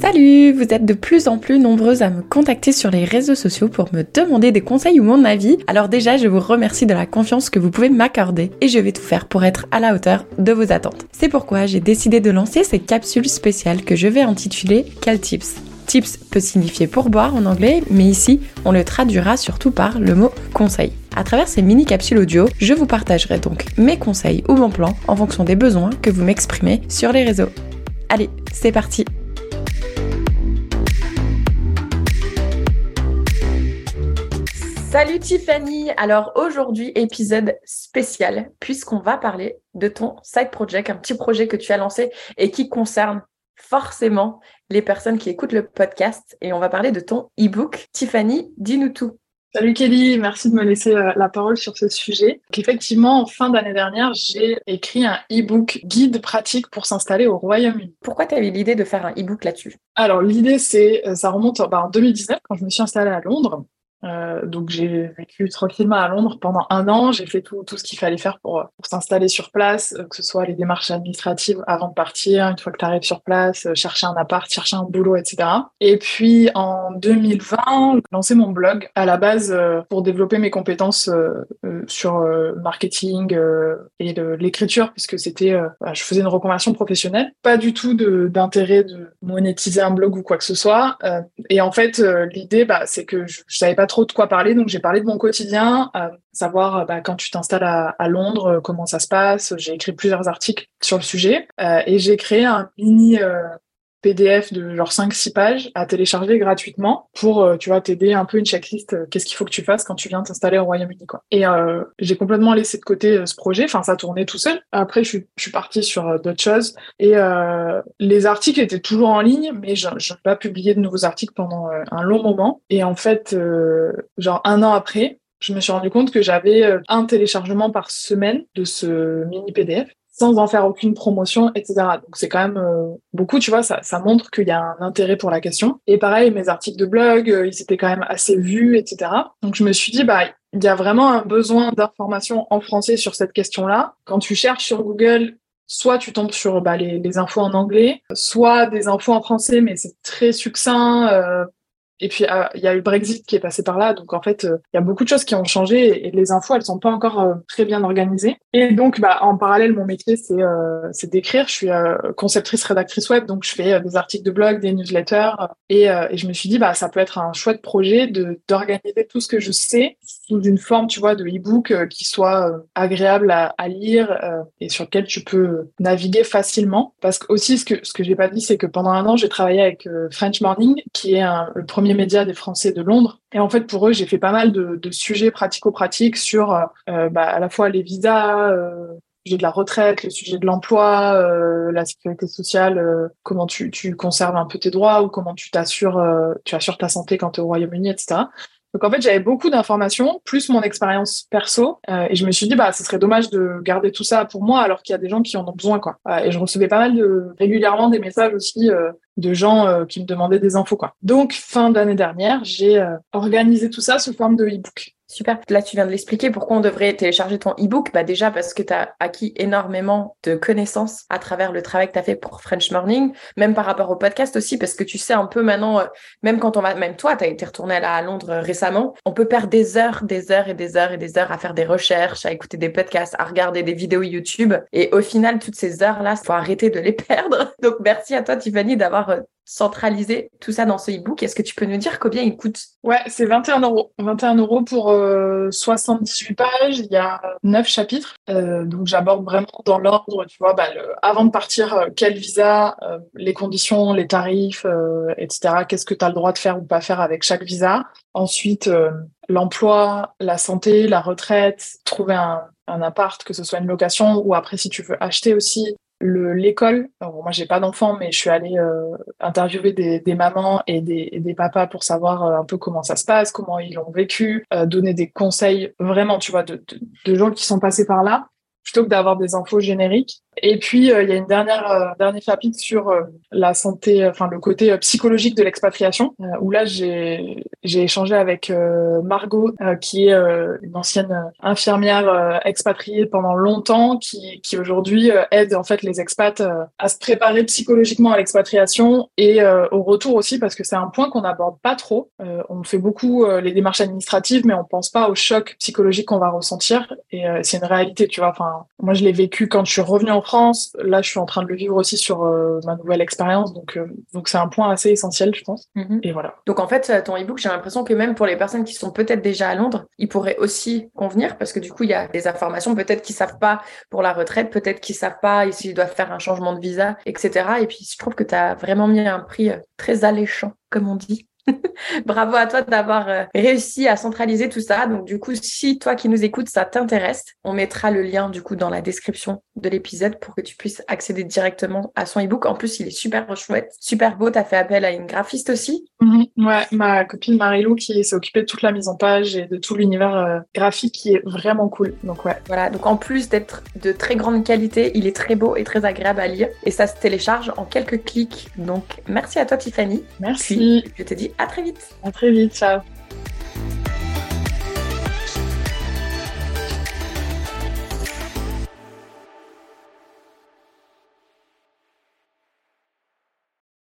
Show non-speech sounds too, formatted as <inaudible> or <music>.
Salut Vous êtes de plus en plus nombreuses à me contacter sur les réseaux sociaux pour me demander des conseils ou mon avis. Alors déjà, je vous remercie de la confiance que vous pouvez m'accorder et je vais tout faire pour être à la hauteur de vos attentes. C'est pourquoi j'ai décidé de lancer ces capsules spéciales que je vais intituler Cal Tips? Tips peut signifier pourboire en anglais, mais ici, on le traduira surtout par le mot conseil. À travers ces mini capsules audio, je vous partagerai donc mes conseils ou mon plan en fonction des besoins que vous m'exprimez sur les réseaux. Allez, c'est parti Salut Tiffany Alors aujourd'hui, épisode spécial, puisqu'on va parler de ton side project, un petit projet que tu as lancé et qui concerne forcément les personnes qui écoutent le podcast. Et on va parler de ton e-book. Tiffany, dis-nous tout. Salut Kelly, merci de me laisser euh, la parole sur ce sujet. Effectivement, en fin d'année dernière, j'ai écrit un e-book guide pratique pour s'installer au Royaume-Uni. Pourquoi tu as eu l'idée de faire un e-book là-dessus? Alors l'idée, c'est, euh, ça remonte bah, en 2019 quand je me suis installée à Londres. Euh, donc j'ai vécu tranquillement à Londres pendant un an. J'ai fait tout, tout ce qu'il fallait faire pour, s'installer sur place, euh, que ce soit les démarches administratives avant de partir, une fois que tu arrives sur place, euh, chercher un appart, chercher un boulot, etc. Et puis en 2020, j'ai lancé mon blog à la base pour développer mes compétences sur marketing et l'écriture, puisque c'était, bah, je faisais une reconversion professionnelle. Pas du tout d'intérêt de, monétiser un blog ou quoi que ce soit. et en fait, l'idée, bah, c'est que je, je savais pas trop de quoi parler, donc j'ai parlé de mon quotidien, euh, savoir euh, bah, quand tu t'installes à, Londres, euh, comment ça se passe. J'ai écrit plusieurs articles sur le sujet et j'ai créé un mini PDF de genre 5-6 pages à télécharger gratuitement pour, euh, tu vois, t'aider un peu une checklist, euh, qu'est-ce qu'il faut que tu fasses quand tu viens t'installer au Royaume-Uni. Et euh, j'ai complètement laissé de côté ce projet, enfin, ça tournait tout seul. Après, je suis, je suis partie sur d'autres choses et les articles étaient toujours en ligne, mais je n'ai pas publié de nouveaux articles pendant un long moment. Et en fait, genre un an après, je me suis rendu compte que j'avais un téléchargement par semaine de ce mini PDF sans en faire aucune promotion, etc. Donc c'est quand même euh, beaucoup, tu vois, ça, ça montre qu'il y a un intérêt pour la question. Et pareil, mes articles de blog, euh, ils étaient quand même assez vus, etc. Donc je me suis dit, bah, il y a vraiment un besoin d'information en français sur cette question-là. Quand tu cherches sur Google, soit tu tombes sur bah, les, les, infos en anglais, soit des infos en français, mais c'est très succinct. Euh, et puis, euh, il y a eu le Brexit qui est passé par là. Donc, en fait, euh, il y a beaucoup de choses qui ont changé et, les infos, elles sont pas encore euh, très bien organisées. Et donc, bah, en parallèle, mon métier, c'est c'est d'écrire. Je suis conceptrice, rédactrice web. Donc, je fais des articles de blog, des newsletters. Et, et, je me suis dit, bah, ça peut être un chouette projet d'organiser tout ce que je sais sous une forme, tu vois, de e-book qui soit agréable à, à lire et sur lequel tu peux naviguer facilement. Parce que aussi, ce que, ce que j'ai pas dit, c'est que pendant un an, j'ai travaillé avec French Morning, qui est un, le premier médias des Français de Londres. Et en fait, pour eux, j'ai fait pas mal de, sujets pratico-pratiques sur euh, euh, bah, à la fois les visas, euh, le sujet de la retraite, le sujet de l'emploi, la sécurité sociale, comment tu, tu, conserves un peu tes droits ou comment tu t'assures, tu assures ta santé quand tu es au Royaume-Uni, etc. Donc en fait, j'avais beaucoup d'informations, plus mon expérience perso, euh, et je me suis dit bah ce serait dommage de garder tout ça pour moi alors qu'il y a des gens qui en ont besoin quoi. Euh, et je recevais pas mal de régulièrement des messages aussi euh, de gens qui me demandaient des infos quoi. Donc fin d'année dernière, j'ai organisé tout ça sous forme de e-book. Super. Là, tu viens de l'expliquer pourquoi on devrait télécharger ton e-book? Bah, déjà parce que tu as acquis énormément de connaissances à travers le travail que tu as fait pour French Morning, même par rapport au podcast aussi, parce que tu sais un peu maintenant, euh, même quand on va, même toi, tu as été retourné à, Londres euh, récemment, on peut perdre des heures, des heures et des heures et des heures à faire des recherches, à écouter des podcasts, à regarder des vidéos YouTube. Et au final, toutes ces heures-là, faut arrêter de les <laughs> perdre. Donc, merci à toi, Tiffany, d'avoir euh, centraliser tout ça dans ce e-book. Est-ce que tu peux nous dire combien il coûte? Ouais, c'est 21 euros. 21 euros pour 78 euh, pages. Il y a 9 chapitres. Euh, donc j'aborde vraiment dans l'ordre, tu vois, bah, avant de partir, euh, quel visa, les conditions, les tarifs, etc. Qu'est-ce que tu as le droit de faire ou pas faire avec chaque visa. Ensuite, l'emploi, la santé, la retraite, trouver un, un appart, que ce soit une location ou après si tu veux acheter aussi, l'école. Moi, j'ai pas d'enfants, mais je suis allée euh, interviewer des, mamans et des, papas pour savoir euh, un peu comment ça se passe, comment ils l'ont vécu, euh, donner des conseils vraiment, tu vois, de, de, gens qui sont passés par là. Plutôt que d'avoir des infos génériques. Et puis, euh, il y a une dernière euh, dernier chapitre sur euh, la santé, enfin le côté psychologique de l'expatriation, où là j'ai j'ai échangé avec Margot, qui est une ancienne infirmière expatriée pendant longtemps, qui qui aujourd'hui aide en fait les expats à se préparer psychologiquement à l'expatriation et au retour aussi, parce que c'est un point qu'on n'aborde pas trop. on fait beaucoup les démarches administratives, mais on pense pas au choc psychologique qu'on va ressentir. Et c'est une réalité, tu vois. Enfin, moi je l'ai vécu quand je suis revenue en France. Là, je suis en train de le vivre aussi sur euh, ma nouvelle expérience. Donc, euh, donc c'est un point assez essentiel, je pense. Mhm. Et voilà. Donc, en fait, ton e-book, j'ai l'impression que même pour les personnes qui sont peut-être déjà à Londres, il pourrait aussi convenir parce que du coup, il y a des informations peut-être qu'ils savent pas pour la retraite, peut-être qu'ils savent pas s'ils doivent faire un changement de visa, etc. Et puis, je trouve que tu as vraiment mis un prix euh, très alléchant, comme on dit. <laughs> Bravo à toi d'avoir euh, réussi à centraliser tout ça. Donc du coup, si toi qui nous écoutes, ça t'intéresse, on mettra le lien du coup dans la description de l'épisode pour que tu puisses accéder directement à son ebook. En plus, il est super chouette, super beau. Tu as fait appel à une graphiste aussi. Mhm. ouais, ma copine Marilou qui s'est occupée de toute la mise en page et de tout l'univers euh, graphique qui est vraiment cool. Donc ouais. Voilà, donc en plus d'être de très grande qualité, il est très beau et très agréable à lire et ça se télécharge en quelques clics. Donc merci à toi Tiffany. Merci. je te dis à très vite. À très vite, ciao.